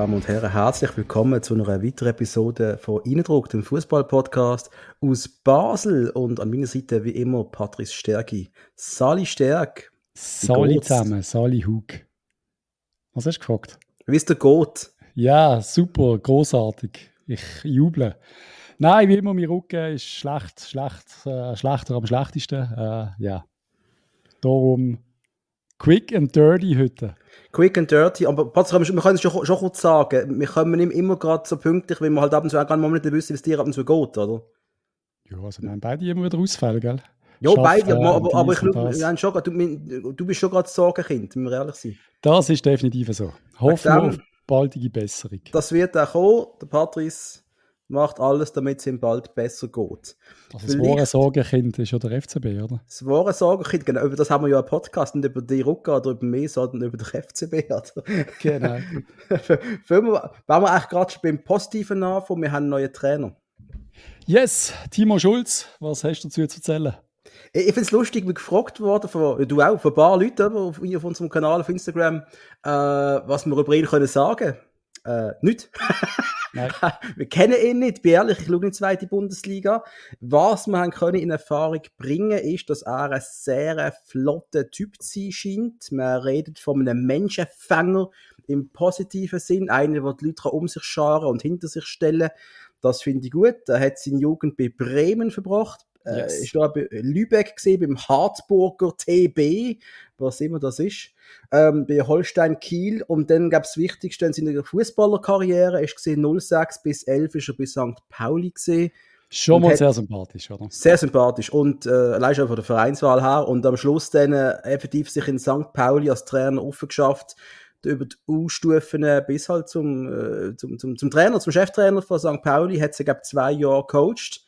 Damen und Herren, herzlich willkommen zu einer weiteren Episode von Innendruck, dem Fußball-Podcast aus Basel. Und an meiner Seite wie immer Patrice Stärki. Sali Stärk. Sali zusammen, Sali Hug. Was hast du gefragt? Wie ist der Goat? Ja, super, großartig. Ich juble. Nein, wie immer, mein Rücken ist schlecht, schlecht, äh, schlechter am schlechtesten. Äh, ja. Darum quick and dirty heute. Quick and dirty, aber Patrick, wir können es schon, schon kurz sagen, wir kommen nicht immer gerade so pünktlich, weil wir halt ab und zu auch gar nicht wissen, wie es dir ab und zu geht, oder? Ja, also nein, beide immer wieder ausfallen, gell? Ja, beide, aber, aber ich glaube, schon, du, du bist schon gerade Sorgenkind, wenn wir ehrlich sind. Das ist definitiv so. Hoffen wir auf baldige Besserung. Das wird auch kommen, der Patrice macht alles, damit es ihm bald besser geht. Also das wahre Sorgenkind ist ja der FCB, oder? Das wahre Sorgenkind, genau. Über das haben wir ja einen Podcast, nicht über die Rucker oder über mich, sondern über den FCB. Oder? Genau. Wenn wir, wenn wir eigentlich gerade beim Positiven anfangen, wir haben einen neuen Trainer. Yes, Timo Schulz, was hast du dazu zu erzählen? Ich, finde es lustig, wie gefragt worden, von, du auch, von ein paar Leuten auf, auf unserem Kanal auf Instagram, äh, was wir über ihn können sagen können. Äh, nicht. wir kennen ihn nicht, bin ehrlich, ich schaue in die zweite Bundesliga. Was wir haben können in Erfahrung bringen, ist, dass er ein sehr flotter Typ zu sein scheint. Man redet von einem Menschenfänger im positiven Sinn, einer, der die Leute um sich scharen und hinter sich stellen. Das finde ich gut. Er hat seine Jugend bei Bremen verbracht. Äh, yes. Äh, ich war bei Lübeck gesehen, beim Harzburger TB, was immer das ist, ähm, bei Holstein Kiel und dann gab es das Wichtigste in seiner Fußballerkarriere, ist gesehen 06 bis 11 ist er bei St. Pauli gesehen. Schon mal sehr sympathisch, oder? Sehr sympathisch und äh, allein schon von der Vereinswahl her und am Schluss dann äh, effektiv sich in St. Pauli als Trainer aufgeschafft über die U-Stufen bis halt zum, äh, zum, zum, zum Trainer, zum Cheftrainer von St. Pauli, hat sie, glaube zwei Jahre gecoacht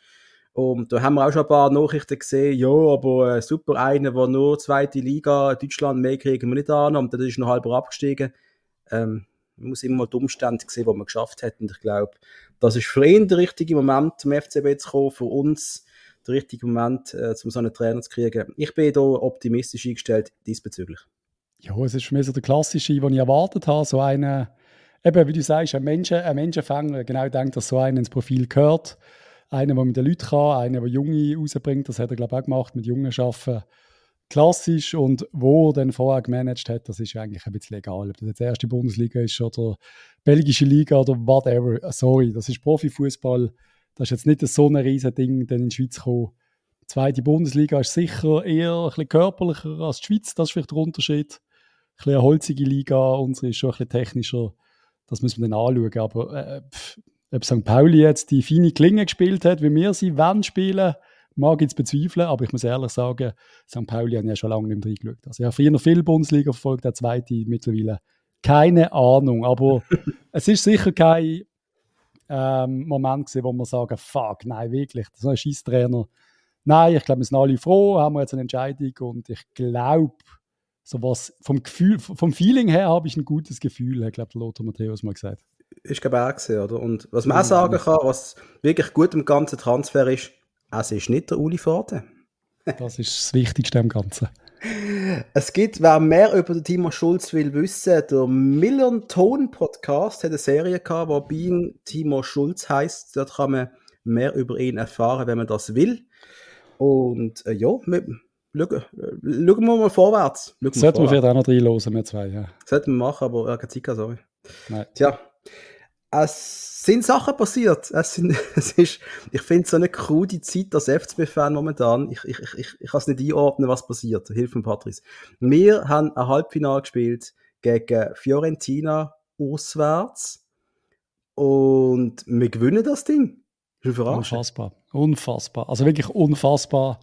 und da haben wir auch schon ein paar Nachrichten gesehen, ja, aber äh, super, einer, der nur zweite Liga, Deutschland, mehr kriegen wir nicht an, und dann ist noch halber abgestiegen. Ähm, man muss immer mal die Umstände sehen, die man geschafft hat. Und ich glaube, das ist für ihn der richtige Moment, zum FCB zu kommen, für uns der richtige Moment, äh, um so einen Trainer zu kriegen. Ich bin da optimistisch eingestellt diesbezüglich. Ja, es ist für mich so der klassische, den ich erwartet habe, so einer, eben wie du sagst, ein, Menschen, ein Menschenfänger, genau denkt, dass so einer ins Profil gehört einer, der mit den Leuten kann, einer, der Junge rausbringt, das hat er, glaube ich, auch gemacht, mit Jungen arbeiten. Klassisch und wo er dann vorher gemanagt hat, das ist eigentlich ein bisschen egal. Ob das jetzt die erste Bundesliga ist oder belgische Liga oder whatever. Sorry, das ist Profifußball. Das ist jetzt nicht so ein riesen Ding, dann in die Schweiz kommen. Die zweite Bundesliga ist sicher eher ein bisschen körperlicher als die Schweiz, das ist vielleicht der Unterschied. Ein bisschen eine holzige Liga, unsere ist schon ein bisschen technischer. Das müssen wir dann anschauen. Aber äh, pff, ob St. Pauli jetzt die feine Klinge gespielt hat, wie wir sie wollen spielen, mag ich jetzt bezweifeln, aber ich muss ehrlich sagen, St. Pauli hat ja schon lange nicht mehr reingeschaut. Also ich habe früher viel Bundesliga verfolgt, der zweite mittlerweile. Keine Ahnung, aber es ist sicher kein ähm, Moment gewesen, wo man sagen, fuck, nein, wirklich, das ist ein Schießtrainer. Nein, ich glaube, wir sind alle froh, haben wir jetzt eine Entscheidung und ich glaube, so was vom Gefühl, vom Feeling her habe ich ein gutes Gefühl, hat, glaube Lothar Matthäus mal gesagt ist glaube auch gesehen, oder? Und was man auch sagen kann, was wirklich gut im ganzen Transfer ist, es ist nicht der Uli Forde. das ist das Wichtigste am Ganzen. Es gibt, wer mehr über den Timo Schulz will wissen, der Million Ton Podcast hat eine Serie gehabt, wo Being Timo Schulz heißt. Dort kann man mehr über ihn erfahren, wenn man das will. Und äh, ja, wir, schauen, schauen wir mal vorwärts. Sollten wir vielleicht auch noch reinlosen, wir zwei, ja. Sollten wir machen, aber ja, keine Zeit, sorry. Nein. Tja, es sind Sachen passiert. Es, sind, es ist, ich finde es so eine krude Zeit als FCB-Fan momentan. Ich, ich, ich, ich kann es nicht einordnen, was passiert. Hilf mir, Patrice. Wir haben ein Halbfinale gespielt gegen Fiorentina auswärts und wir gewinnen das Ding. Unfassbar. Unfassbar. Also wirklich unfassbar.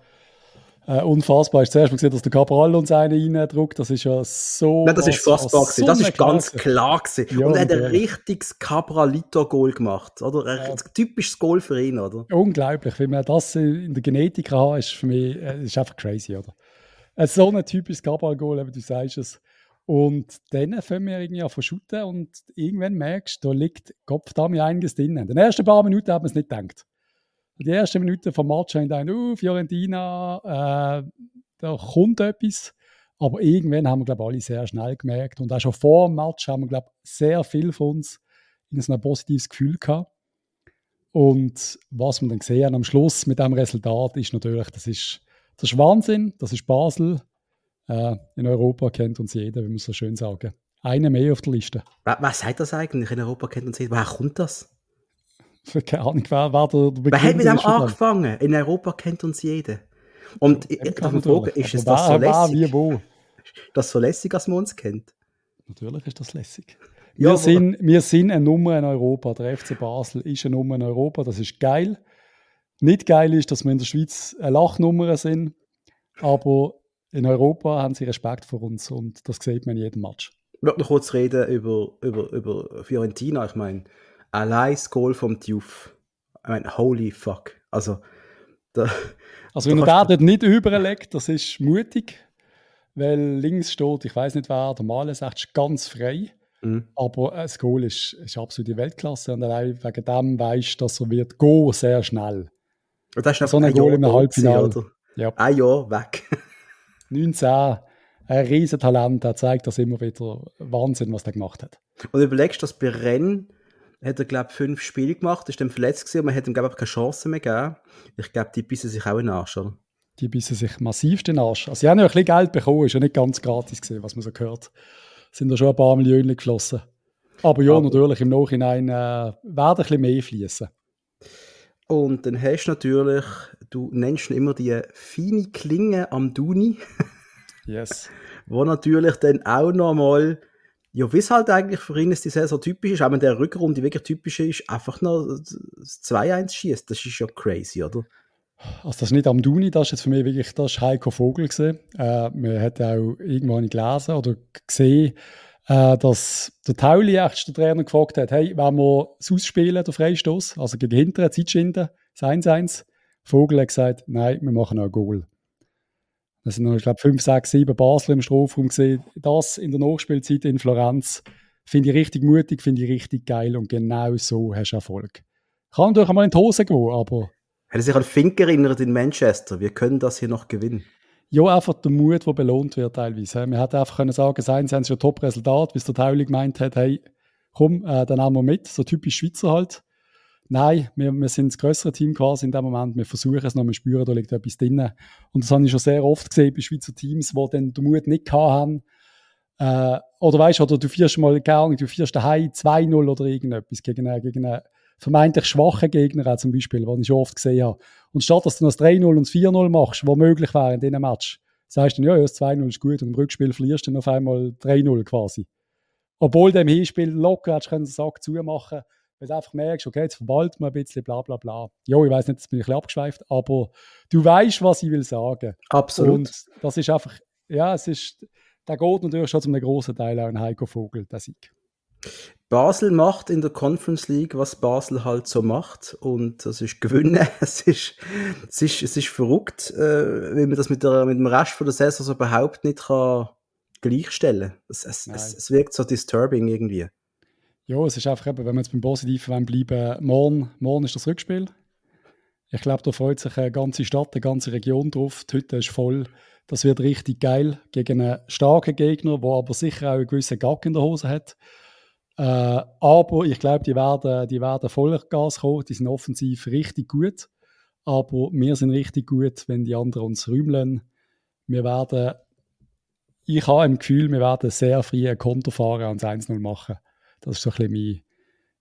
Äh, unfassbar ist zuerst mal gesehen, dass der Cabral uns einen reindruckt. Das ist ja so. Nein, das ist fassbar gewesen. So das ist ganz klar gewesen. Ja, und er hat ein richtiges Cabralito-Goal gemacht, oder? Ein ja. typisches Goal für ihn, oder? Unglaublich. Wie man das in der Genetik hat, ist für mich äh, ist einfach crazy, oder? So ein typisches Cabral-Goal, du sagst es. Und dann fangen wir irgendwie an verschütten und irgendwann merkst du, da liegt Kopf da mir einiges drin. In den ersten paar Minuten hat man es nicht gedacht die ersten Minuten vom Match haben gedacht, uh, Fiorentina, äh, da kommt etwas. Aber irgendwann haben wir, glaube alle sehr schnell gemerkt. Und auch schon vor dem Match haben wir, glaube sehr viel von uns in so ein positives Gefühl gehabt. Und was wir dann gesehen am Schluss mit dem Resultat ist natürlich, das ist, ist Wahnsinn, das ist Basel. Äh, in Europa kennt uns jeder, wie man so schön sagen. Eine mehr auf der Liste. Was, was heißt das eigentlich? In Europa kennt uns jeder. Woher kommt das? Keine Ahnung, wer, wer der, der Wer hat mit dem angefangen? In Europa kennt uns jeder. Und ich darf mich fragen, ist es das so lässig? Wo? Das so lässig, als man uns kennt? Natürlich ist das lässig. Wir, ja, sind, wir sind eine Nummer in Europa. Der FC Basel ist eine Nummer in Europa. Das ist geil. Nicht geil ist, dass wir in der Schweiz eine Lachnummer sind. Aber in Europa haben sie Respekt vor uns und das sieht man in jedem Match. Ich möchte noch kurz reden über, über, über Fiorentina. Ich meine, allein das Goal vom Diouf. Ich meine, holy fuck. Also, da, also wenn er dort nicht überlegt, das ist mutig, weil links steht, ich weiß nicht wer, der Malen sagt, ganz frei. Mhm. Aber das Goal ist, ist absolute Weltklasse und allein wegen dem weißt du, dass er wird gehen sehr schnell. Und das ist so ein Goal im Halbfinale. Ja. Ein Jahr weg. 19, ein Riesentalent, er zeigt das immer wieder. Wahnsinn, was er gemacht hat. Und überlegst, dass bei Rennen hat er, glaube ich, fünf Spiele gemacht, ist dann verletzt gewesen und man hat ihm, glaube ich, keine Chance mehr gegeben. Ich glaube, die bissen sich auch in den Arsch, oder? Die bissen sich massivst in den Arsch. Also, sie haben ja ein bisschen Geld bekommen, ist ja nicht ganz gratis gewesen, was man so gehört. Sind da schon ein paar Millionen geflossen. Aber ja, Aber, natürlich, im Nachhinein äh, werden ein bisschen mehr fließen. Und dann hast du natürlich, du nennst immer die feine Klinge am Duni. yes. Wo natürlich dann auch nochmal ja, wie es halt eigentlich für ihn ist die Saison typisch ist, auch wenn der Rückrunde wirklich typisch ist, einfach das 2-1 schießt. Das ist ja crazy, oder? Also das ist nicht am Duni, das ist jetzt für mich wirklich, das Heiko Vogel gesehen. Äh, man hat auch irgendwann gelesen oder gesehen, äh, dass der Tauli echt der Trainer gefragt hat, hey, wenn wir es ausspielen, der Freistoß, also gegen hinteren Zeitschinden, das 1-1, Vogel hat gesagt, nein, wir machen noch ein Goal. Es sind noch, ich glaube, 5, 6, 7 Basel im Strafraum gesehen. Das in der Nachspielzeit in Florenz finde ich richtig mutig, finde ich richtig geil und genau so hast du Erfolg. Kann natürlich einmal in die Hose gehen, aber. Hat sich an Fink erinnert in Manchester? Wir können das hier noch gewinnen. Ja, einfach der Mut, der belohnt wird teilweise. Man hätte einfach können sagen, sein sie haben ein Top-Resultat, bis der Tauli gemeint hat, hey, komm, äh, dann nehmen wir mit, so typisch Schweizer halt. Nein, wir, wir sind das größere Team quasi in dem Moment. Wir versuchen es noch, wir spüren, da liegt etwas drin. Und das habe ich schon sehr oft gesehen bei Schweizer Teams, die dann den Mut nicht haben. Äh, oder weißt du, oder du führst mal, keine du führst daheim 2-0 oder irgendetwas gegen einen, gegen einen vermeintlich schwachen Gegner, auch zum Beispiel, den ich schon oft gesehen habe. Und statt dass du das 3-0 und das 4-0 machst, was möglich wäre in diesem Match, sagst du dann, ja, das 2-0 ist gut und im Rückspiel verlierst du dann auf einmal 3-0 quasi. Obwohl du im Hinspiel locker hättest den Sack zumachen können weil du einfach merkst, okay, jetzt verwaltet man ein bisschen, bla bla bla. Ja, ich weiß nicht, jetzt bin ich ein bisschen abgeschweift, aber du weißt, was ich will sagen. Absolut. Und das ist einfach, ja, es ist, da geht natürlich schon zu einem großen Teil auch ein Heiko Vogel, der Sieg. Basel macht in der Conference League, was Basel halt so macht. Und das ist gewinnen. Es ist, es ist, es ist verrückt, äh, wenn man das mit, der, mit dem Rest von der Saison so überhaupt nicht kann gleichstellen. Es, es, es, es wirkt so disturbing irgendwie. Ja, es ist einfach eben, wenn wir jetzt beim Positiven bleiben, morgen, morgen ist das Rückspiel. Ich glaube, da freut sich eine ganze Stadt, eine ganze Region drauf. Die Hütte ist voll. Das wird richtig geil gegen einen starken Gegner, der aber sicher auch einen gewissen Gag in der Hose hat. Äh, aber ich glaube, die werden, die werden voller Gas kommen. Die sind offensiv richtig gut. Aber wir sind richtig gut, wenn die anderen uns rümeln. Wir werden, ich habe im Gefühl, wir werden sehr früh ein Konto fahren und 1-0 machen. Das ist so ein bisschen mein,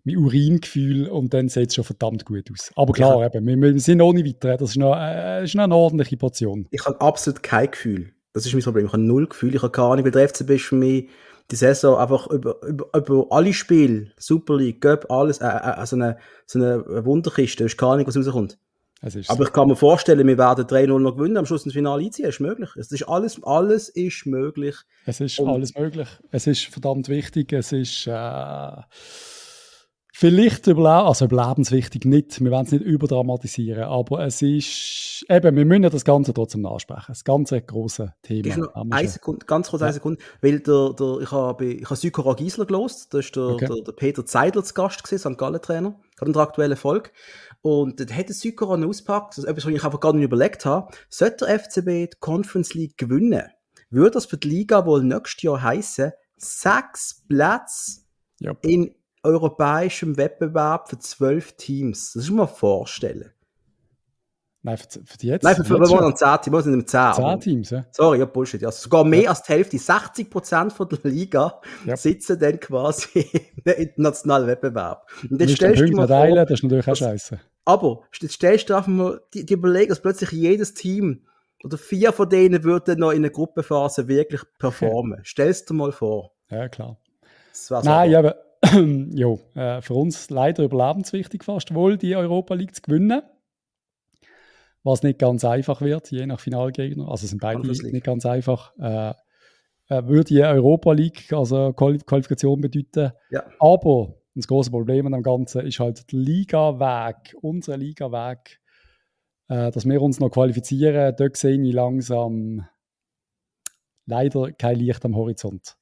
mein Uringefühl und dann sieht es schon verdammt gut aus. Aber klar, eben, wir, wir, sind ohne weiter. Das ist, noch, äh, ist noch eine ordentliche Portion. Ich habe absolut kein Gefühl. Das ist mein Problem. Ich habe null Gefühl. Ich habe keine Ahnung, weil der FCB ist für mich die Saison einfach über, über, über alle Spiele, Super League, Göpp, alles, äh, äh, so, eine, so eine Wunderkiste. Ich habe keine Ahnung, was rauskommt. Aber so. ich kann mir vorstellen, wir werden 3-0 noch gewinnen, am Schluss ins Finale einziehen. Das ist möglich. Es ist alles, alles ist möglich. Es ist Und alles möglich. Es ist verdammt wichtig. Es ist äh, vielleicht überle also überlebenswichtig nicht. Wir wollen es nicht überdramatisieren, aber es ist eben, wir müssen das Ganze trotzdem ansprechen. Das ganze große Thema. Eine Sekunde, ganz kurz ja. eine Sekunde, weil der, der, ich habe ich habe Sykora Giesler gelost. Da ist der, okay. der, der Peter Zeidler zu Gast gewesen, St. Gallen Trainer. Hat in der aktuellen Folge. Und dann hat der Südkorea ausgepackt, das ist etwas, was ich einfach gar nicht überlegt habe. Sollte der FCB die Conference League gewinnen, würde das für die Liga wohl nächstes Jahr heißen, sechs Plätze yep. in, europäischem Wettbewerb für zwölf Teams. Das muss man vorstellen. Nein, für, für die jetzt? Nein, für, für, wir waren 10 Teams, wir sind im 10. 10 Teams, ja. Sorry, ja, Bullshit. Ja. Sogar mehr ja. als die Hälfte, 60 Prozent von der Liga ja. sitzen dann quasi im internationalen Wettbewerb. Und jetzt stellst du mal vor, das ist natürlich auch scheiße. Aber jetzt stellst du einfach mal die, die Überlegung, dass plötzlich jedes Team oder vier von denen würden noch in der Gruppenphase wirklich performen. Stellst du mal vor. Ja, klar. Nein, aber jo, äh, für uns leider überlebenswichtig fast wohl, die Europa League zu gewinnen was nicht ganz einfach wird, je nach Finalgegner. Also sind beide nicht ganz einfach. Äh, äh, würde die Europa League, also Qualifikation bedeuten. Ja. Aber das große Problem an dem Ganzen ist halt der Liga-Weg, unser Liga-Weg, äh, dass wir uns noch qualifizieren. Dort sehe ich langsam leider kein Licht am Horizont.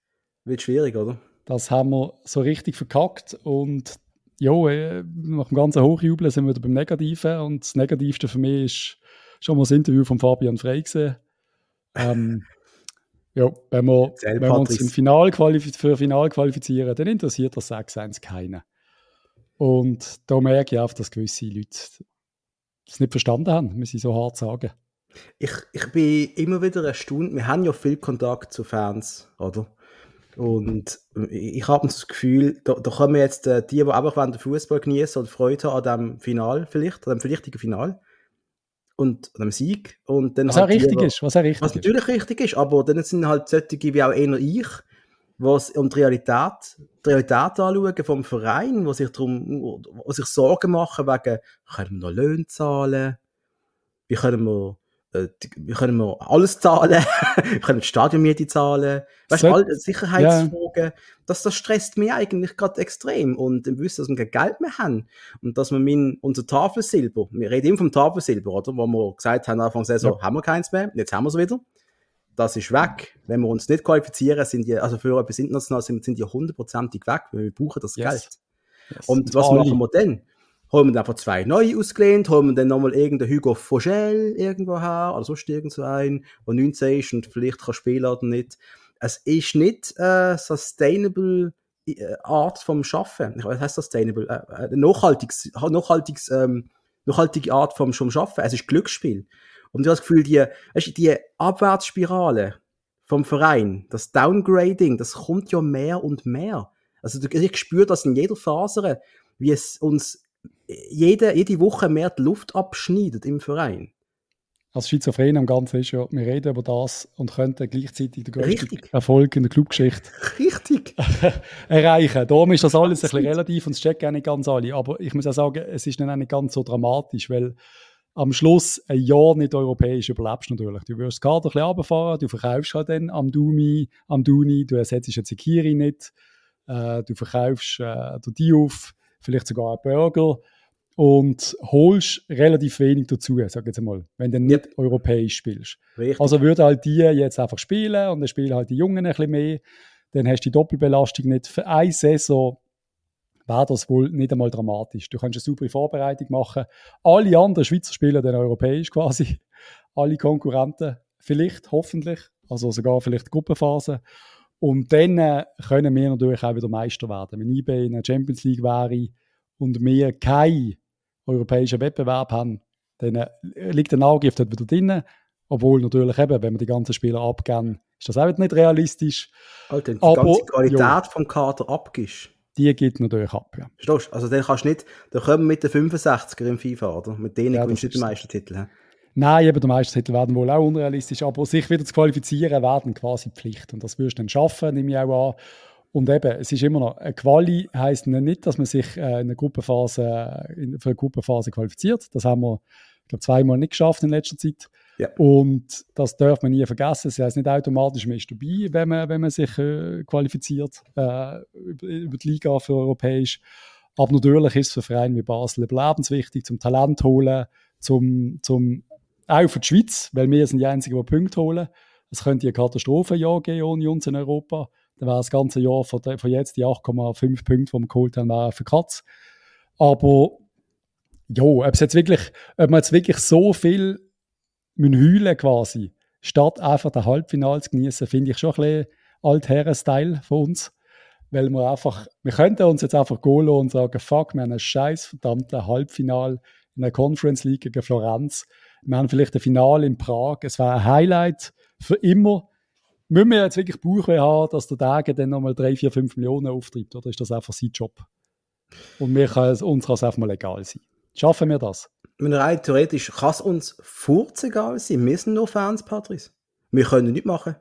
Wird schwierig, oder? Das haben wir so richtig verkackt und ja, äh, nach dem ganzen Hochjubeln sind wir wieder beim Negativen und das Negativste für mich ist schon mal das Interview von Fabian Frey gesehen. Ähm, ja, wenn wir, wenn wir uns im Final für Final qualifizieren, dann interessiert das 6-1 keinen. Und da merke ich auch, dass gewisse Leute das nicht verstanden haben, muss ich so hart sagen. Ich, ich bin immer wieder erstaunt. Wir haben ja viel Kontakt zu Fans, oder? Und ich habe das Gefühl, da, da kommen jetzt äh, die, die einfach den Fußball genießen oder Freude haben an dem Final vielleicht, an dem verlichtigen Final und dem Sieg. Und dann was halt auch richtig die, ist, was auch richtig was natürlich ist. richtig ist, aber dann sind halt solche wie auch eher ich, was um die Realität, die Realität anschauen vom Verein, wo sich darum, wo sich Sorgen machen wegen, können wir noch Löhne zahlen, wie können wir äh, wir können wir alles zahlen, wir können die Stadionmiete zahlen, weißt du, all Sicherheitsfragen, ja. das, das stresst mich eigentlich gerade extrem und im Wissen, dass wir kein Geld mehr haben und dass wir mein, unser Tafelsilber, wir reden immer vom Tafelsilber, oder, wo wir gesagt haben, Anfang der Saison, ja. haben wir keins mehr, jetzt haben wir es wieder, das ist weg, wenn wir uns nicht qualifizieren, sind die, also für etwas international sind, sind die hundertprozentig weg, weil wir brauchen das yes. Geld. Yes. Und was machen wir denn? Holen wir einfach zwei neue ausgelehnt, holen wir dann nochmal irgendeinen Hugo Fogel irgendwo her, oder sonst irgend so einen, der 19 ist und vielleicht kann spielen oder nicht. Es ist nicht äh, sustainable äh, Art vom Schaffen. Ich weiß, heißt sustainable, äh, äh, nachhaltiges, nachhaltiges, ähm, nachhaltige Art vom, Schaffen. Es ist Glücksspiel. Und ich habe das Gefühl, die, weißt, die Abwärtsspirale vom Verein, das Downgrading, das kommt ja mehr und mehr. Also ich spüre das in jeder Faser, wie es uns jede, jede Woche mehr die Luft abschneidet im Verein. Als Schizophren am Ganzen ist ja, wir reden über das und könnten gleichzeitig den größten. Erfolg in der Clubgeschichte Richtig. erreichen. Darum ist das alles ein bisschen relativ und es checken auch nicht ganz alle. Aber ich muss auch sagen, es ist nicht ganz so dramatisch, weil am Schluss ein Jahr nicht europäisch überlebst natürlich. Du wirst das Kader ein bisschen runterfahren, du verkaufst halt dann am Dumi, am Duni, du ersetzt jetzt Zekiri nicht, äh, du verkaufst äh, den Diouf, vielleicht sogar einen Burger und holst relativ wenig dazu, sag jetzt mal, wenn du nicht ja. europäisch spielst. Richtig. Also würde halt die jetzt einfach spielen und dann spielen halt die Jungen ein bisschen mehr, dann hast du die Doppelbelastung nicht. Für eine Saison wäre das wohl nicht einmal dramatisch. Du kannst eine super Vorbereitung machen. Alle anderen Schweizer spielen dann europäisch quasi. Alle Konkurrenten vielleicht, hoffentlich, also sogar vielleicht Gruppenphase. Und dann äh, können wir natürlich auch wieder Meister werden. Wenn ich in der Champions League wäre und wir keinen europäischen Wettbewerb haben, dann äh, liegt der dort wieder drin. Obwohl natürlich eben, wenn wir die ganzen Spieler abgeben, ist das auch nicht realistisch. Alter, die Aber, ganze Qualität ja, vom Kader abgibst. Die geht natürlich ab, ja. Verstehst? Also dann kannst du nicht, dann kommen wir mit den 65er im FIFA, oder? Mit denen ja, gewinnst du den Meistertitel. He? Nein, eben der Meistertitel werden wohl auch unrealistisch, aber sich wieder zu qualifizieren werden quasi Pflicht. Und das wirst du dann schaffen, nehme ich auch an. Und eben, es ist immer noch, eine Quali heisst nicht, dass man sich äh, in eine Gruppenphase, für eine Gruppenphase qualifiziert. Das haben wir, ich glaube, zweimal nicht geschafft in letzter Zeit. Ja. Und das darf man nie vergessen. Es heißt nicht automatisch, man ist dabei, wenn man, wenn man sich äh, qualifiziert äh, über, über, die Liga für europäisch. Aber natürlich ist es für Vereine wie Basel überlebenswichtig, zum Talent holen, zum, zum auch für die Schweiz, weil wir sind die Einzigen, die Punkte holen. Es könnte eine Katastrophenjahr geben ohne uns in Europa. Dann wäre das ganze Jahr von, von jetzt die 8,5 Punkte, die wir geholt haben, wäre für Katz. Aber ja, ob, jetzt wirklich, ob man jetzt wirklich so viel heulen quasi, statt einfach den Halbfinale zu genießen, finde ich schon ein bisschen Altherren-Style von uns. weil wir einfach, wir könnten uns jetzt einfach gehen und sagen, fuck, wir haben ein scheiß verdammte Halbfinal in der Conference League gegen Florenz. Wir haben vielleicht ein Finale in Prag. Es war ein Highlight für immer. Müssen wir jetzt wirklich Bauchweh haben, dass der Tage dann nochmal 3, 4, 5 Millionen auftreibt? Oder ist das einfach sein Job? Und wir können, uns kann es einfach mal egal sein. Schaffen wir das? Rein theoretisch kann es uns egal sein. Wir sind nur Fans, Patrice. Wir können nichts machen.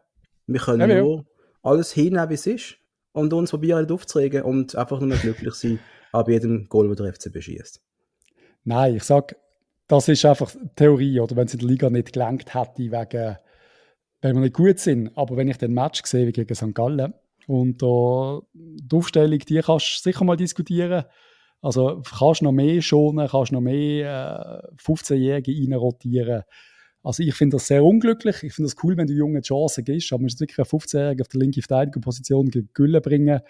Wir können ja, nur ja. alles hinnehmen, wie es ist und uns probieren aufzuregen und einfach nur glücklich sein ab jedem Goal, das der FC beschießt. Nein, ich sage, das ist einfach Theorie. Oder wenn es in der Liga nicht gelangt hätte, wegen, wenn wir nicht gut sind. Aber wenn ich den Match sehe wie gegen St. Gallen und da die Aufstellung, die kannst du sicher mal diskutieren. Also kannst du noch mehr schonen, kannst du noch mehr äh, 15-Jährige reinrotieren. Also ich finde das sehr unglücklich. Ich finde das cool, wenn du jungen Chancen gibst, aber man muss wirklich einen 15-Jährigen auf der linken Verteidigerposition gegen Gülle bringen.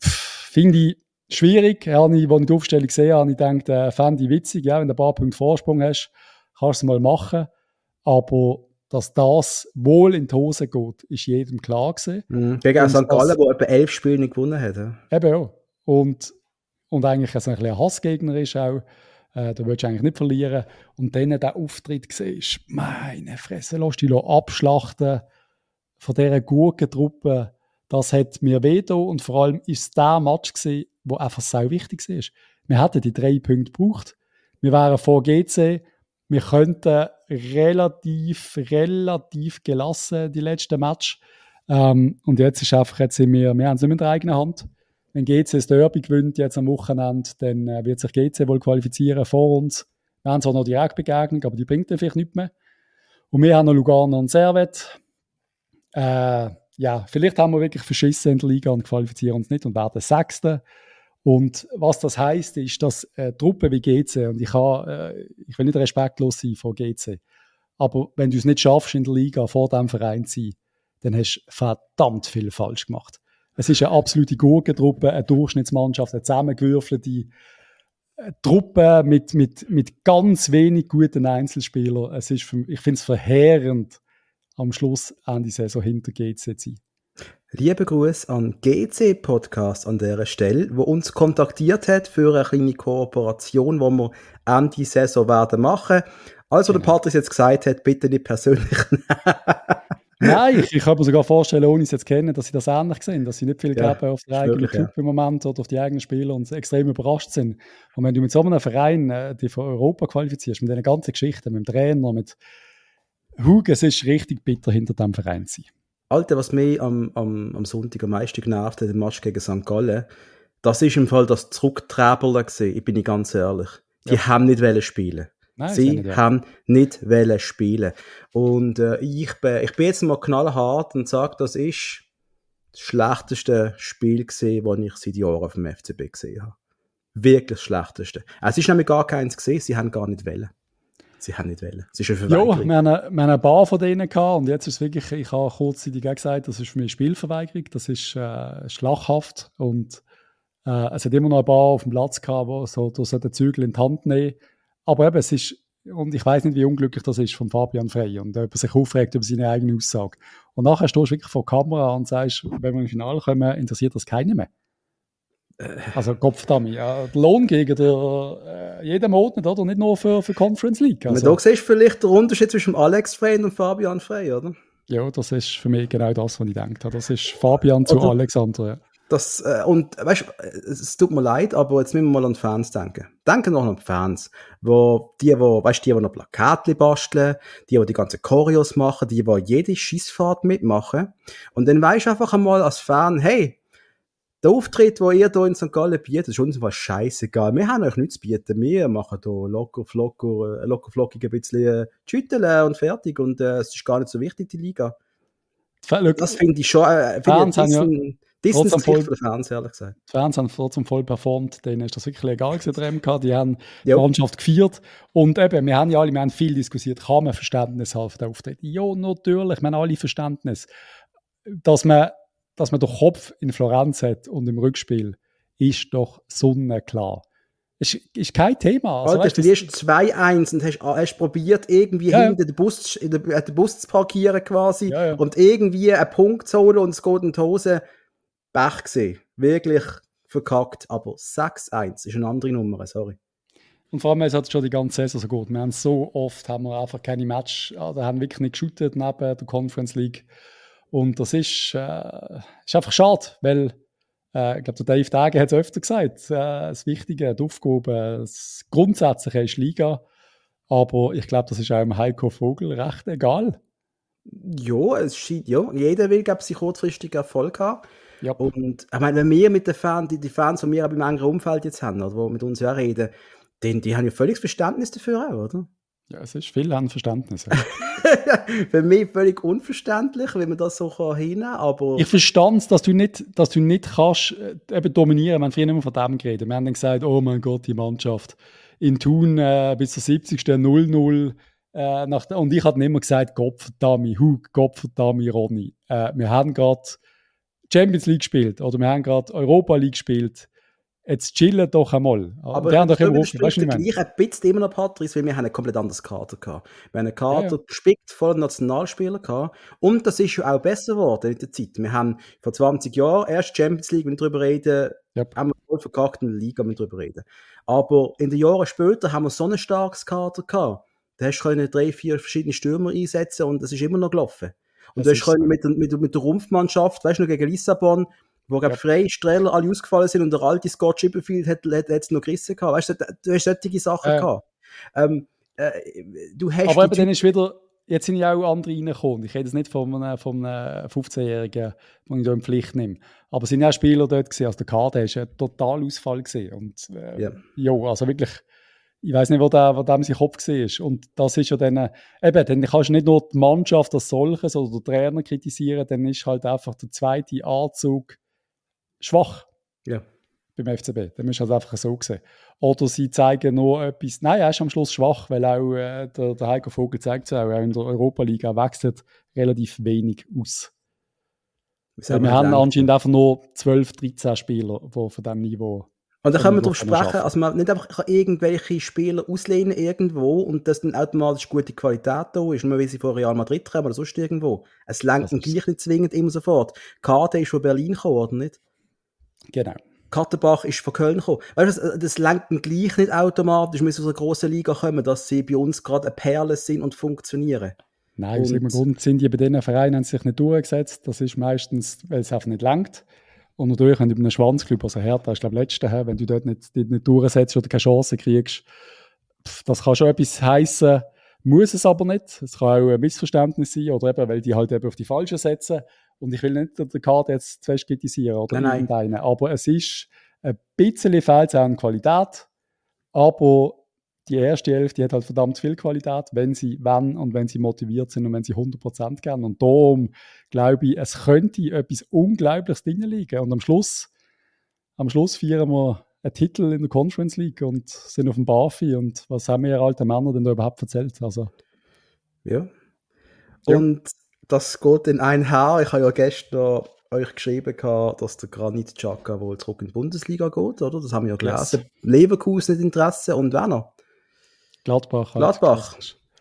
Finde ich schwierig. Als ich die Aufstellung gesehen habe, ich gedacht, äh, fände ich witzig, ja, wenn du ein paar Punkte Vorsprung hast, kannst du es mal machen. Aber dass das wohl in die Hose geht, ist jedem klar gewesen. Mhm. Gegen St. Gallen, der etwa elf Spiele nicht gewonnen hat. Ja. Eben ja. Und, und eigentlich ein, ein Hassgegner ist auch. Äh, da willst du eigentlich nicht verlieren. Und dann der Auftritt siehst, meine Fresse, lass dich abschlachten von dieser Gurkentruppe. Das hat mir wehgetan und vor allem ist es der Match gewesen, wo einfach sehr wichtig ist. Wir hätten die drei Punkte gebraucht. Wir wären vor GC. Wir könnten relativ, relativ gelassen die letzten Match. Ähm, und jetzt ist einfach, jetzt sind wir, wir haben es in der eigenen Hand. Wenn GC das Derby gewinnt jetzt am Wochenende, dann äh, wird sich GC wohl qualifizieren vor uns. Wir haben zwar noch direkt Begegnung, aber die bringt dann vielleicht nicht mehr. Und wir haben noch Lugano und Servet. Äh, ja, vielleicht haben wir wirklich verschissen in der Liga und qualifizieren uns nicht und werden Sechste. Und was das heißt, ist, dass äh, Truppen wie GC, und ich, kann, äh, ich will nicht respektlos sein vor GC, aber wenn du es nicht schaffst, in der Liga vor diesem Verein zu sein, dann hast du verdammt viel falsch gemacht. Es ist eine absolute Gurkentruppe, eine Durchschnittsmannschaft, eine zusammengewürfelte äh, Truppe mit, mit, mit ganz wenig guten Einzelspielern. Es ist für, ich finde es verheerend, am Schluss an die Saison hinter GC zu sein. Liebe Gruß an GC Podcast an der Stelle, wo uns kontaktiert hat für eine kleine Kooperation, wo wir Ende Saison werden machen. Also genau. der Patrick jetzt gesagt hat, bitte nicht persönlich. Nein, ich, ich kann mir sogar vorstellen, ohne es jetzt kennen, dass sie das ähnlich sehen, dass sie nicht viel ja, geben auf den eigenen Club ja. im Moment oder auf die eigenen Spieler und extrem überrascht sind. Und wenn du mit so einem Verein äh, die für Europa qualifizierst, mit diesen ganzen Geschichten, mit dem Trainer, mit Hugen, es ist richtig bitter hinter dem Verein zu sein. Alter, was mich am, am, am Sonntag am meisten genervt hat, im Match gegen St. Gallen, das ist im Fall das Zurückträberle gewesen, ich bin ganz ehrlich. Die ja. haben nicht spielen. Nein, Sie nicht, ja. haben nicht spielen. Und äh, ich, bin, ich bin jetzt mal knallhart und sage, das ist das schlechteste Spiel gesehen, das ich seit Jahren auf dem FCB gesehen habe. Wirklich das schlechteste. Es ist nämlich gar keins gesehen, sie haben gar nicht wählen sie haben nicht wollen. Es ist eine Verweigerung. Ja, wir haben, eine, wir haben ein paar von denen gehabt und jetzt ist es wirklich, ich habe kurzzeitig gesagt, das ist für mich Spielverweigerung, das ist äh, schlachhaft und äh, es hat immer noch ein paar auf dem Platz gehabt, wo so, so den Zügel in die Hand nehmen. Aber eben, es ist, und ich weiß nicht, wie unglücklich das ist von Fabian Frey und ob er sich aufregt über seine eigene Aussage. Und nachher stehst du wirklich vor der Kamera und sagst, wenn wir im Finale kommen, interessiert das keinen mehr. Also Kopfdummy, ja. Der Lohn gegen der, äh, jeden Monat, oder? Nicht nur für, für Conference League. Also. Da siehst du vielleicht den Unterschied zwischen Alex Frey und Fabian Frey, oder? Ja, das ist für mich genau das, was ich denke. Das ist Fabian zu oder, Alexander, ja. Das, äh, und weißt du, es tut mir leid, aber jetzt müssen wir mal an die Fans denken. Denken noch an die Fans, wo die, wo, weißt, die, die noch Plakate basteln, die, die die ganzen Choreos machen, die, die jede Schissfahrt mitmachen. Und dann weißt du einfach einmal als Fan, hey, der Auftritt, den ihr hier in St. Gallen bietet, ist uns was scheißegal. Wir haben euch nichts zu bieten. Wir machen hier locker, flocker, äh, locker flockig ein bisschen Schütteln äh, und fertig. Und äh, es ist gar nicht so wichtig, die Liga. Das finde ich schon äh, find ich ein Distance voll, für den Fernseher, ehrlich gesagt. Die Fans haben trotzdem voll performt. Denen ist das wirklich egal gewesen, der MK. Die haben die Mannschaft gefeiert. Und eben, wir haben ja alle, wir haben viel diskutiert. Kann man Verständnis haben für den Auftritt? Ja, natürlich. Wir haben alle Verständnis. Dass man dass man den Kopf in Florenz hat und im Rückspiel, ist doch sonnenklar. Es ist, ist kein Thema. Also, Alter, du wirst 2-1 und hast, hast probiert, irgendwie ja. hinter den Bus, in den Bus zu parkieren quasi ja, ja. und irgendwie einen Punkt zu holen und es geht in die Hose. Pech gesehen. Wirklich verkackt. Aber 6-1 ist eine andere Nummer, sorry. Und vor allem, es hat schon die ganze Saison so gut. Wir haben so oft haben wir einfach keine Match, da haben wirklich nicht geshootet neben der Conference League. Und das ist, äh, ist einfach schade, weil äh, ich glaube, der Dave Dage hat es öfter gesagt, äh, das Wichtige, die Aufgabe, das Grundsätzliche ist Liga. Aber ich glaube, das ist auch im Heiko Vogel recht egal. Ja, es scheint, ja. Jeder will, glaube ich, kurzfristig Erfolg haben. Ja. Und ich meine, wenn wir mit den Fans, die, die Fans, die wir auch im engeren Umfeld jetzt haben, oder, die mit uns ja reden, die, die haben ja völliges Verständnis dafür auch, oder? Ja, es ist viel an Verständnis. Ja. Für mich völlig unverständlich, wie man das so kann aber... Ich verstand es, dass du nicht, dass du nicht kannst äh, eben dominieren. Wir haben früher immer von dem geredet. Wir haben dann gesagt, oh mein Gott, die Mannschaft in Thun äh, bis zur 70. 0-0. Äh, nach, und ich habe immer gesagt, Gott verdammt, Hug, Gott verdammt, Ronny. Äh, wir haben gerade Champions League gespielt oder wir haben gerade Europa League gespielt jetzt chillen doch einmal. Aber wir haben doch immer offen, weißt du, ein bisschen immer noch, Patrice, weil wir haben ein komplett anderes Kader gehabt. Wir haben einen Kader ja, ja. gespickt voller Nationalspieler gehabt. Und das ist ja auch besser geworden in der Zeit. Wir haben vor 20 Jahren erst Champions League, wenn wir darüber reden, yep. haben wir voll verkackt in der Liga, wenn wir darüber reden. Aber in den Jahren später haben wir so ein starkes Kader gehabt. Da hast du drei, vier verschiedene Stürmer einsetzen und das ist immer noch gelaufen. Und das du hast so. mit, mit, mit der Rumpfmannschaft, weißt du, gegen Lissabon, wo ja. Frey, Streller alle ausgefallen sind und der alte Scott Chipperfield hat, hat, hat noch gerissen gehabt. Weißt du, du hast solche Sachen äh. gehabt. Ähm, äh, du hast Aber eben dann ist wieder, jetzt sind ja auch andere reingekommen. Ich rede jetzt nicht von einem, von einem 15-Jährigen, den ich da in Pflicht nehme. Aber es sind ja auch Spieler dort gewesen. Also der Kader war ein total Ausfall gewesen. Und, äh, ja. Jo, also wirklich, ich weiß nicht, wo der, wo dem sein Kopf war. Und das ist ja dann, eben, dann kannst du nicht nur die Mannschaft als solches oder den Trainer kritisieren, dann ist halt einfach der zweite Anzug schwach. Ja. Beim FCB. Dann musst du halt einfach so sehen. Oder sie zeigen nur etwas. Nein, er ist am Schluss schwach, weil auch äh, der, der Heiko Vogel zeigt es auch, auch in der Europa-Liga wechselt relativ wenig aus. Wir, haben anscheinend einfach nur 12, 13 Spieler, die von diesem Niveau und da können wir darauf sprechen, also man nicht einfach irgendwelche Spieler auslehnen irgendwo und dass dann automatisch gute Qualität da ist, nur weil sie von Real Madrid kommen oder sonst irgendwo. Es lenkt gleich nicht zwingend immer sofort. Karte ist von Berlin gekommen, oder nicht? Genau. Kattenbach ist von Köln gekommen. Weißt du, das lenkt gleich nicht automatisch mit so einer grossen Liga kommen, dass sie bei uns gerade eine Perle sind und funktionieren. Nein, aus irgendeinem Grund sind die bei diesen Vereinen sich nicht durchgesetzt. Das ist meistens, weil es einfach nicht lenkt. Und natürlich, wenn du bei einem Schwanzclub, also Hertha ist glaube ich letzte, wenn du dort nicht, nicht durchsetzt oder keine Chance kriegst, das kann schon etwas heißen, muss es aber nicht. Es kann auch ein Missverständnis sein oder eben, weil die halt eben auf die Falschen setzen. Und ich will nicht den Kader jetzt zu fest kritisieren oder nein, irgendeinen, aber es ist ein bisschen fehlt an Qualität, aber die erste Elf, die hat halt verdammt viel Qualität, wenn sie wenn und wenn sie motiviert sind und wenn sie 100% gern. Und darum glaube ich, es könnte etwas Unglaubliches drin liegen. Und am Schluss, am Schluss feiern wir einen Titel in der Conference League und sind auf dem Bafi. Und was haben wir alten Männer denn da überhaupt erzählt? Also, ja. Und das geht in ein Haar. Ich habe ja gestern euch geschrieben, dass der Granit Xhaka wohl zurück in die Bundesliga geht, oder? Das haben wir ja gelesen. Yes. Leverkusen nicht Interesse und wer noch? Gladbach. Halt. Gladbach.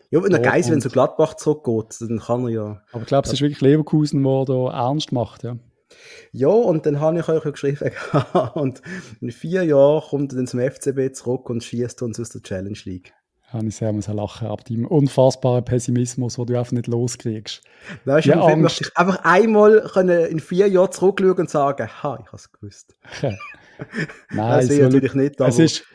Ja, wenn er geil wenn so Gladbach zurückgeht, dann kann er ja. Aber ich glaube, es ist wirklich Leverkusen, der da ernst macht, ja. Ja, und dann habe ich euch ja geschrieben, und in vier Jahren kommt er dann zum FCB zurück und schießt uns aus der Challenge League habe ich sehr müssen lachen, ab dem unfassbaren Pessimismus, den du einfach nicht loskriegst. Weißt du, ja, Film möchte ich einfach einmal können in vier Jahren zurückschauen und sagen, ha, ich habe es gewusst. Nein, das will natürlich nicht. Aber es ist,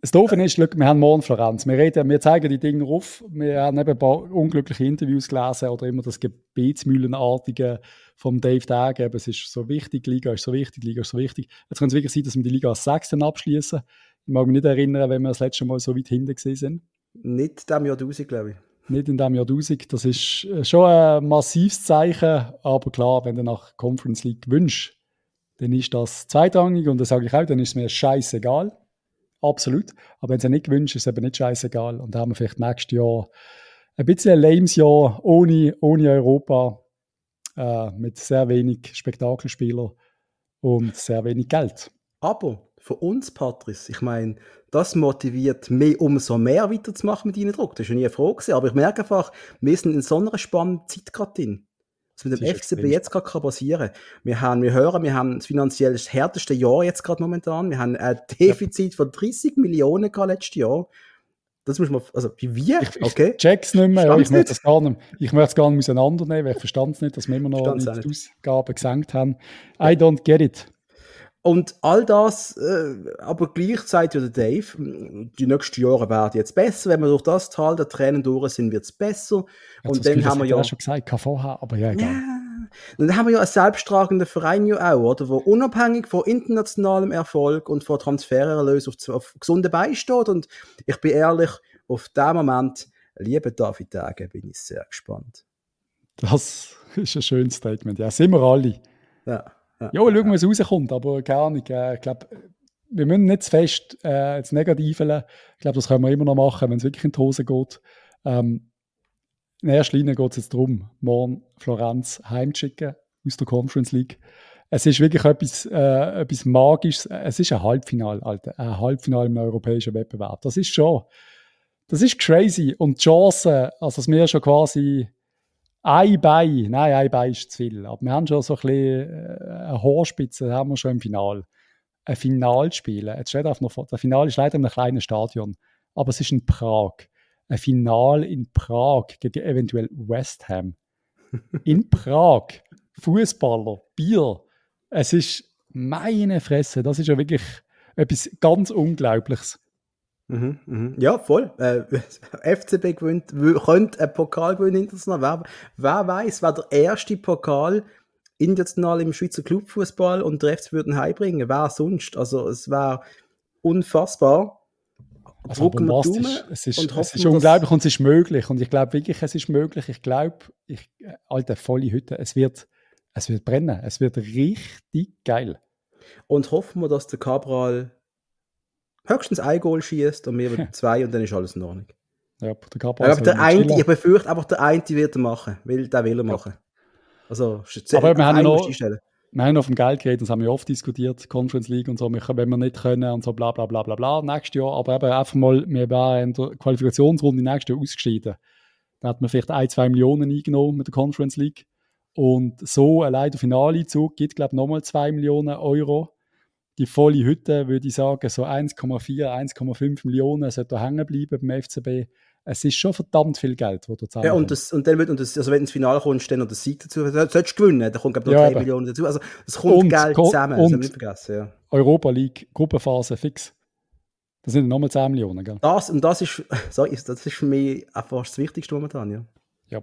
das Doofe ist, wir haben morgen Florenz. Wir, reden, wir zeigen die Dinge auf. Wir haben eben ein paar unglückliche Interviews gelesen oder immer das Gebetsmühlenartige vom Dave Dage. Es ist so wichtig, die Liga ist so wichtig, die Liga ist so wichtig. Jetzt kann es wirklich sein, dass wir die Liga als Sechsten abschließen. Ich mag mich nicht erinnern, wenn wir das letzte Mal so weit hinten sind. Nicht in diesem Jahr 1000, glaube ich. Nicht in diesem Jahr 1000. Das ist äh, schon ein massives Zeichen. Aber klar, wenn du nach Conference League wünschst, dann ist das zweitrangig. Und das sage ich auch, dann ist es mir scheißegal. Absolut. Aber wenn du es nicht wünschst, ist es eben nicht scheißegal. Und dann haben wir vielleicht nächstes Jahr ein bisschen ein lames Jahr ohne, ohne Europa, äh, mit sehr wenig Spektakelspielern und sehr wenig Geld. Aber für uns, Patrice, ich meine, das motiviert mich umso mehr weiterzumachen mit deinem Druck. Das war ja nie eine Frage, aber ich merke einfach, wir sind in so einer spannenden Zeit gerade drin. was mit dem FCB jetzt gerade passieren kann. Wir haben, wir hören, wir haben das finanziell das härteste Jahr jetzt gerade momentan. Wir haben ein Defizit ja. von 30 Millionen gehabt letztes Jahr. Das muss man, also wie wir, okay. Ich check's nicht mehr, ja, ich möchte es gar nicht, ich möchte es gar nicht auseinandernehmen, weil ich verstand es nicht, dass wir immer noch die Ausgaben gesenkt haben. I don't get it. Und all das, äh, aber gleichzeitig, oder Dave, die nächsten Jahre werden jetzt besser. Wenn wir durch das Tal der Tränen durch sind, wird es besser. Ja, und dann haben wir ja. schon gesagt, KVH, aber ja, egal. Ja. Und dann haben wir ja einen selbsttragenden Verein ja auch, oder? Wo unabhängig von internationalem Erfolg und von Transfererlös auf, auf gesunde Beine steht. Und ich bin ehrlich, auf den Moment, liebe David Tage, bin ich sehr gespannt. Das ist ein schönes Statement. Ja, sind wir alle. Ja. Ja, ja schauen, was rauskommt, aber keine Ahnung. Äh, ich glaube, wir müssen nicht zu fest äh, das Negative. Ich glaube, das können wir immer noch machen, wenn es wirklich in die Hose geht. Ähm, in erster Linie geht es jetzt darum, morgen Florenz heimzuschicken aus der Conference League. Es ist wirklich etwas, äh, etwas Magisches. Es ist ein Halbfinale, Alter. Ein Halbfinale im europäischen Wettbewerb. Das ist schon, das ist crazy. Und die Chance, also dass wir schon quasi ein Bein, nein, ein Bein ist zu viel. Aber wir haben schon so ein bisschen äh, eine Haarspitze, haben wir schon im Finale. Ein Final spielen. Jetzt steht auf noch, der Finale ist leider in einem kleinen Stadion, aber es ist in Prag. Ein Final in Prag gegen eventuell West Ham. In Prag. Fußballer, Bier. Es ist meine Fresse. Das ist ja wirklich etwas ganz Unglaubliches. Mhm, mhm. Ja, voll. Äh, FCB gewinnt, könnte einen Pokal gewinnen international. Wer, wer weiß, wer der erste Pokal international im Schweizer Clubfußball und der FC würden heimbringen. Wer sonst? Also es wäre unfassbar. Also bombastisch. Es ist, und es ist unglaublich und es ist möglich. Und ich glaube wirklich, es ist möglich. Ich glaube, ich, äh, alte volle Hütte, es wird, es wird brennen. Es wird richtig geil. Und hoffen wir, dass der Cabral höchstens ein Goal schießt und wir zwei und dann ist alles in Ordnung. Ja, der Cabral aber der eine, ich befürchte einfach, der eine wird er machen, weil der will er machen. Also, aber wir haben noch, wir haben noch vom Geld geredet, das haben wir oft diskutiert, Conference League und so, wenn wir nicht können und so bla bla bla bla bla, nächstes Jahr, aber eben einfach mal, wir wären in der Qualifikationsrunde nächstes Jahr ausgeschieden. Da hat man vielleicht ein, zwei Millionen eingenommen mit der Conference League und so allein der Finaleinzug gibt, glaube ich, nochmal zwei Millionen Euro die volle Hütte, würde ich sagen, so 1,4, 1,5 Millionen sollte da hängen bleiben beim FCB. Es ist schon verdammt viel Geld, das du zahlst. Ja, und, das, und dann wird, und das, also wenn du ins Finale kommst, dann noch das Sieg dazu, solltest du gewinnen, dann kommt, glaube ich, noch ja, 3 Millionen dazu. Also, es kommt und, Geld zusammen, und das nicht vergessen, ja. Europa League, Gruppenphase fix. Das sind nochmal 10 Millionen, gell? Das, und das ist, sorry, das ist für mich einfach das Wichtigste momentan, ja. Ja.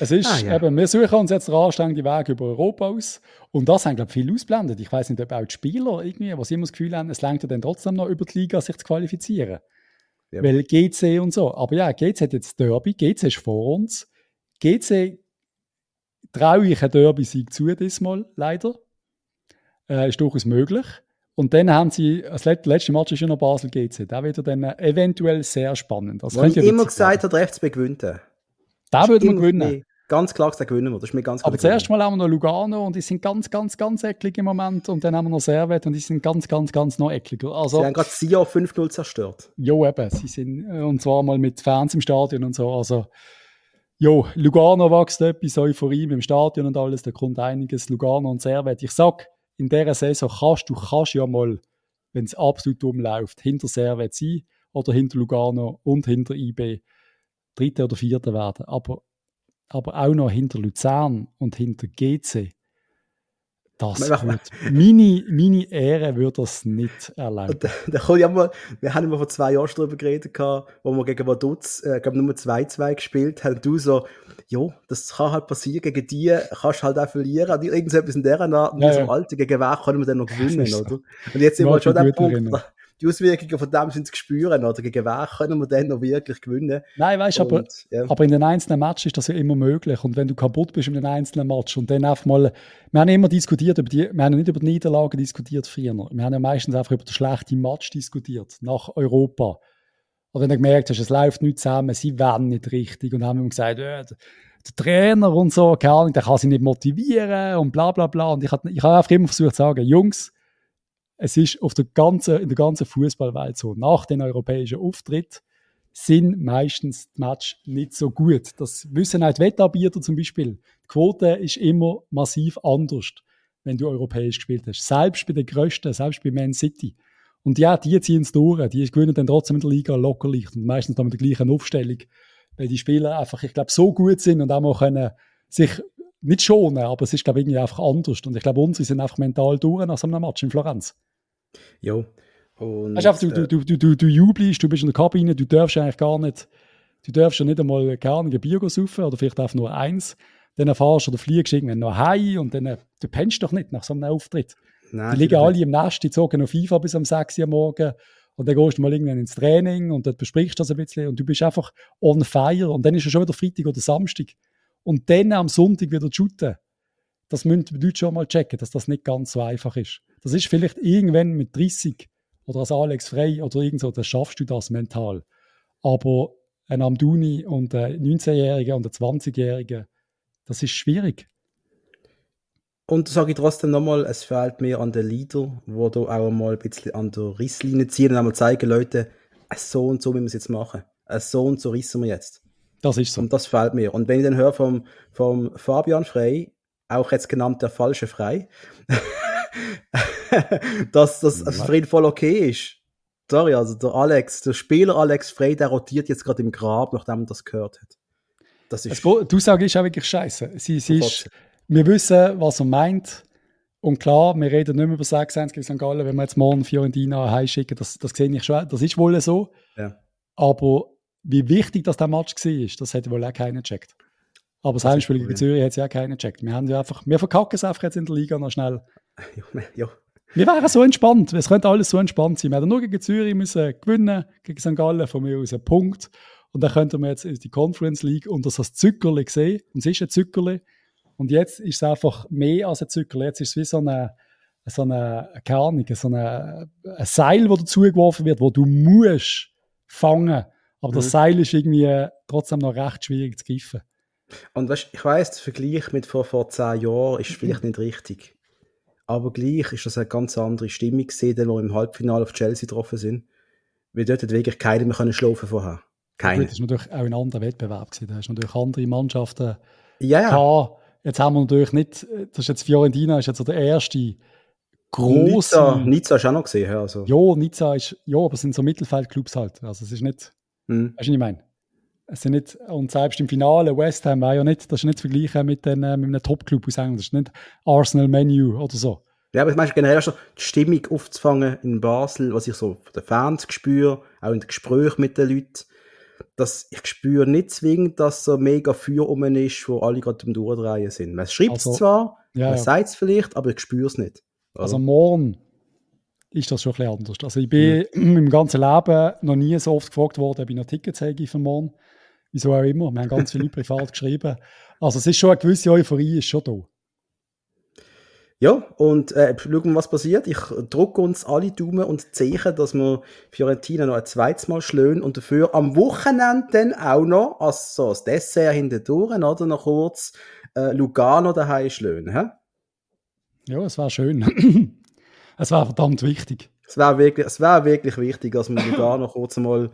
Es ist ah, ja. eben, wir suchen uns jetzt den anständigen Weg über Europa aus. Und das haben, glaube ich, viele ausblendet. Ich weiß nicht, ob auch die Spieler irgendwie, was immer das Gefühl haben, es längt ja dann trotzdem noch über die Liga, sich zu qualifizieren. Ja. Weil GC und so. Aber ja, GC hat jetzt Derby, GC ist vor uns. GC traue ich ein Derby-Sieg zu diesmal, leider. Äh, ist durchaus möglich. Und dann haben sie, das letzte Match ist ja noch Basel GC. Da wird dann eventuell sehr spannend. Das ich immer gesagt habe, der FCB gewinnt. Da würde man gewinnen. Nee, ganz klar gesagt, gewinnen wir. Das ist mir ganz klar. Aber zuerst mal haben wir noch Lugano und die sind ganz, ganz, ganz eklig im Moment. Und dann haben wir noch Servet und die sind ganz, ganz, ganz noch ekliger. Also, sie haben gerade Sia 5-0 zerstört. Jo, eben. Sie sind, äh, und zwar mal mit Fans im Stadion und so. Also, jo, Lugano wächst etwas, Euphorie mit dem Stadion und alles. Da kommt einiges. Lugano und Servet. Ich sag, in dieser Saison kannst du kannst ja mal, wenn es absolut umläuft, hinter Servet sein oder hinter Lugano und hinter IB Dritte oder Vierte werden. Aber, aber auch noch hinter Luzern und hinter GC. Das wird, meine, meine Ehre würde das nicht erlauben. Da, da ja mal, wir haben immer vor zwei Jahren darüber geredet, wo wir gegen Vaduz, äh, glaube Nummer 2-2 gespielt haben. Du so, ja, das kann halt passieren, gegen die kannst du halt auch verlieren. Irgendetwas in dieser Art, in ja, ja. Alter, gegen wer können wir dann noch gewinnen, oder? Und jetzt sind wir schon der Punkt, die Auswirkungen von dem sind zu spüren, oder gegen wen können wir dann noch wirklich gewinnen. Nein, weißt du, aber, ja. aber in den einzelnen Matches ist das ja immer möglich. Und wenn du kaputt bist in den einzelnen Match und dann einfach mal, wir haben immer diskutiert über die, wir haben nicht über die Niederlagen diskutiert früher. Wir haben ja meistens einfach über den schlechten Match diskutiert, nach Europa. Und wenn du gemerkt hast, es läuft nicht zusammen, sie werden nicht richtig und haben immer gesagt, äh, der Trainer und so, keine Ahnung, der kann sie nicht motivieren und bla bla bla. Und ich habe ich hab einfach immer versucht zu sagen, Jungs, es ist auf der ganzen, in der ganzen Fußballwelt so, nach den europäischen Auftritt sind meistens die Match nicht so gut. Das wissen auch die Wettanbieter zum Beispiel. Die Quote ist immer massiv anders, wenn du europäisch gespielt hast. Selbst bei den Größten, selbst bei Man City. Und ja, die ziehen es durch. Die gewinnen dann trotzdem in der Liga locker leicht und meistens dann mit der gleichen Aufstellung. Weil die Spieler einfach, ich glaube, so gut sind und auch mal können sich nicht schonen, aber es ist, glaube ich, irgendwie einfach anders. Und ich glaube, unsere sind einfach mental durch nach so einem Match in Florenz. Ja. Und, weißt, einfach, du, du, du, du, du jubelst, du bist in der Kabine, du darfst eigentlich gar nicht, du darfst ja nicht einmal nicht ein Bier saufen oder vielleicht einfach nur eins. Dann erfahrst du oder fliegst irgendwann noch heim und dann, äh, du pennst doch nicht nach so einem Auftritt. Nein, die liegen alle nicht. im Nest, die zogen auf FIFA bis um 6 Uhr morgen und dann gehst du mal irgendwann ins Training und dann besprichst du das ein bisschen und du bist einfach on fire und dann ist es schon wieder Freitag oder Samstag und dann am Sonntag wieder shooten. Das müssen die Leute schon mal checken, dass das nicht ganz so einfach ist. Das ist vielleicht irgendwann mit 30 oder als Alex Frey oder irgend so, dann schaffst du das mental. Aber ein Amduni und ein 19-Jähriger und ein 20-Jähriger, das ist schwierig. Und sage ich trotzdem nochmal, es fehlt mir an den Leader, wo du auch mal ein bisschen an der Risslinie ziehen und einmal zeigen, Leute, so und so müssen wir es jetzt machen. So und so rissen wir jetzt. Das ist so. Und das fehlt mir. Und wenn ich dann höre vom, vom Fabian Frey, auch jetzt genannt der falsche Frey, dass das für ihn voll okay ist. Sorry, also der Alex, der Spieler Alex Frey, der rotiert jetzt gerade im Grab, nachdem er das gehört hat. Das ist also, du sagst auch wirklich scheiße. Sie, sie ist, wir wissen, was er meint. Und klar, wir reden nicht mehr über 6-1 gegen St. Gallen, wenn wir jetzt morgen Fiorentina heimschicken. Das, das sehe ich schon. Das ist wohl so. Ja. Aber wie wichtig das der Match war, das hätte wohl auch keiner gecheckt. Aber das, das Heimspiel gegen Zürich hat es ja auch keiner gecheckt. Wir, haben ja einfach, wir verkacken es einfach jetzt in der Liga noch schnell. Ja, ja. Wir wären so entspannt. Es könnte alles so entspannt sein. Wir hätten nur gegen Zürich müssen gewinnen, gegen St. Gallen von mir aus einen Punkt. Und dann könnten wir jetzt in die Conference League und das als Zückerli sehen. Und es ist ein Zückerli. Und jetzt ist es einfach mehr als ein Zückerli. Jetzt ist es wie so eine, so eine, keine Ahnung, so eine, ein Seil, das dazugeworfen wird, wo du musst fangen. Aber mhm. das Seil ist irgendwie trotzdem noch recht schwierig zu greifen. Und weißt, ich weiss, der Vergleich mit vor, vor zehn Jahren ist vielleicht nicht richtig. Aber gleich ist das eine ganz andere Stimmung gesehen, wir im Halbfinale auf Chelsea getroffen sind. Weil dort hat wirklich keiner mehr können schlafen vorher. Keiner. das war natürlich auch ein anderer Wettbewerb. Gewesen. Da hast natürlich andere Mannschaften ja, ja. Jetzt haben wir natürlich nicht, das ist jetzt Fiorentina, ist jetzt so der erste große. Nizza, Nizza ist auch noch gesehen. Also. Ja, Nizza ist, ja, aber es sind so Mittelfeldclubs halt. Also es ist nicht, hm. weißt du, was ich meine? Es sind nicht, und selbst im Finale, West Ham war ja nicht, das ist nicht zu vergleichen mit, den, äh, mit einem Top-Club aus England. Das ist nicht Arsenal Menu oder so. Ja, aber ich meine generell schon die Stimmung aufzufangen in Basel, was ich so von den Fans spüre, auch in den Gesprächen mit den Leuten, dass ich spüre nicht zwingend, dass so mega Feuer um ist, wo alle gerade am Durchdrehen sind. Man schreibt es also, zwar, ja, man ja. sagt es vielleicht, aber ich spüre es nicht. Also, also morgen ist das schon ein bisschen anders. Also ich bin mhm. im ganzen Leben noch nie so oft gefragt worden, ob ich noch Tickets habe für morgen. Wieso auch immer. Wir haben ganz viele privat geschrieben. Also es ist schon eine gewisse Euphorie, ist schon da. Ja, und äh, schauen wir, was passiert. Ich drücke uns alle Daumen und Zeichen, dass wir Fiorentina noch ein zweites Mal schlönen und dafür am Wochenende dann auch noch, als so das Dessert hintendurch, oder noch kurz äh, Lugano daheim schlönen. Hä? Ja, es war schön. es war verdammt wichtig. Es wäre wirklich, es wär wirklich wichtig, dass wir Lugano kurz mal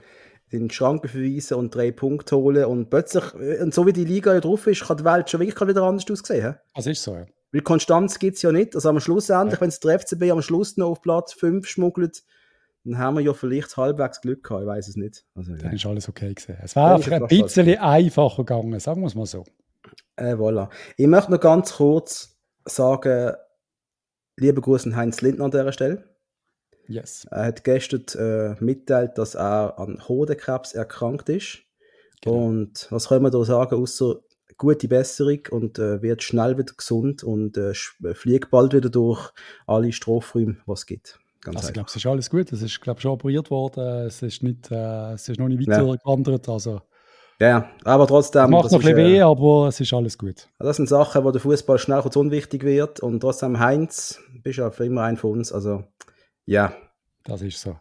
den Schrank verweisen und drei Punkte holen und plötzlich, äh, und so wie die Liga ja drauf ist, kann die Welt schon wirklich wieder anders aussehen. Das ist so, ja. Weil Konstanz gibt es ja nicht. Also am Schluss endlich, ja. wenn es der FCB am Schluss noch auf Platz 5 schmuggelt, dann haben wir ja vielleicht halbwegs Glück gehabt, ich weiß es nicht. Also, dann ja. ist alles okay gewesen. Es war einfach ein bisschen okay. einfacher gegangen, sagen wir es mal so. Äh, voilà. Ich möchte noch ganz kurz sagen, liebe Grüße an Heinz Lindner an dieser Stelle. Yes. Er hat gestern äh, mitteilt, dass er an Hodenkrebs erkrankt ist. Genau. Und was können wir da sagen, außer gute Besserung und äh, wird schnell wieder gesund und äh, äh fliegt bald wieder durch alle Strafräume, was es gibt. Ganz also, ich glaube, es ist alles gut. Es ist, glaube schon operiert worden. Es ist, nicht, äh, es ist noch nicht weiter ja. gewandert. Also, ja, aber trotzdem. Macht noch ein bisschen weh, aber es ist alles gut. Das sind Sachen, wo der Fußball schnell kurz unwichtig wird. Und trotzdem, Heinz, bist ja für immer ein von uns. Also, ja. Das ist so.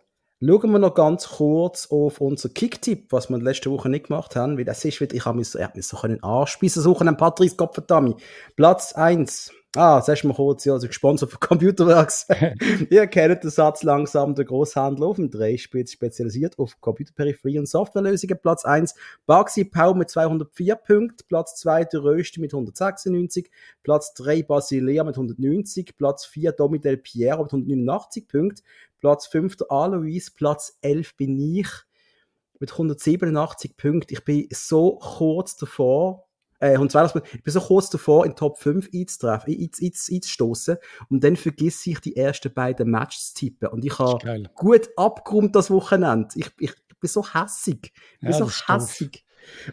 Schauen wir noch ganz kurz auf unser Kicktipp, was wir letzte Woche nicht gemacht haben, weil das ist wieder, ich habe mich so, ich hab mich so einen Arschbeissen suchen, einen Patrice Kopferdami. Platz 1, Ah, sagst du mal kurz, ja, also gesponsert von Computerworks. Ihr kennt den Satz langsam, der Großhandel auf dem Drehspitz spezialisiert auf Computerperipherie und Softwarelösungen. Platz 1, Baxi Pau mit 204 Punkten. Platz 2, der Rösti mit 196. Platz 3, Basilea mit 190. Platz 4, Domidel Piero mit 189 Punkten. Platz 5, der Alois. Platz 11 bin ich mit 187 Punkten. Ich bin so kurz davor, äh, und zwar, ich bin so kurz davor, in Top 5 einzutreffen, einzustoßen. Und dann vergesse ich die ersten beiden Matches zu tippen. Und ich habe gut abgeräumt das Wochenende. Ich, ich, ich bin so hässig. Ich bin ja, so hässig.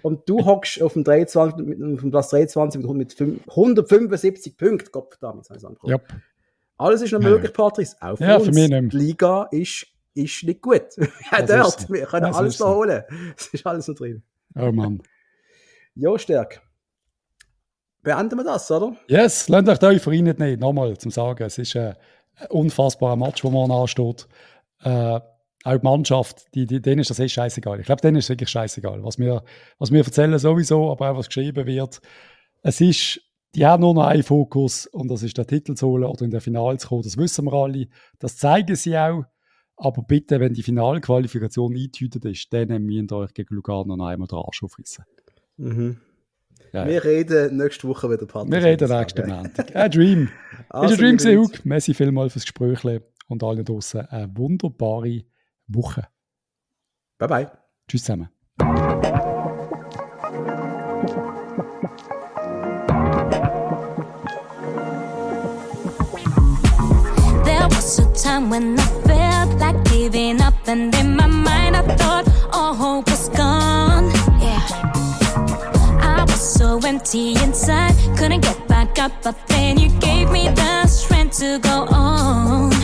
Und du hockst auf dem 23, mit, auf dem Platz 23 mit, mit 175 Punkten. Gott verdammt, jetzt habe ich yep. Alles ist noch möglich, ja. Patrice. Auch für ja, uns. Für mich nicht. Die Liga ist, ist nicht gut. ja, dort. Wir können das alles da holen. Es ist alles noch drin. Oh Mann. Ja, stark beenden wir das, oder? Yes, lasst euch die Euphorie nicht nehmen. Nochmal zum Sagen, es ist ein unfassbarer Match, der morgen ansteht. Äh, auch die Mannschaft, die, die, denen ist das eh scheißegal. Ich glaube, denen ist es wirklich scheißegal. Was wir, was wir erzählen sowieso, aber auch was geschrieben wird. Es ist, die haben nur noch einen Fokus und das ist der Titel zu holen oder in der Finale zu kommen. Das wissen wir alle. Das zeigen sie auch. Aber bitte, wenn die Finalqualifikation eingetütet ist, dann müsst ihr euch gegen Lugano noch einmal den Arsch aufrissen. Mhm. Ja, wir reden nächste Woche wieder, Patrick. Wir reden nächsten Montag. Ein Dream. Also, ist ein Dream gesehen, Hug. Messi vielmal fürs Gespräch und allen draußen eine wunderbare Woche. Bye bye. Tschüss zusammen. There was a time when I felt like giving up and in my mind I thought all hope was gone. Empty inside. Couldn't get back up, but then you gave me the strength to go on.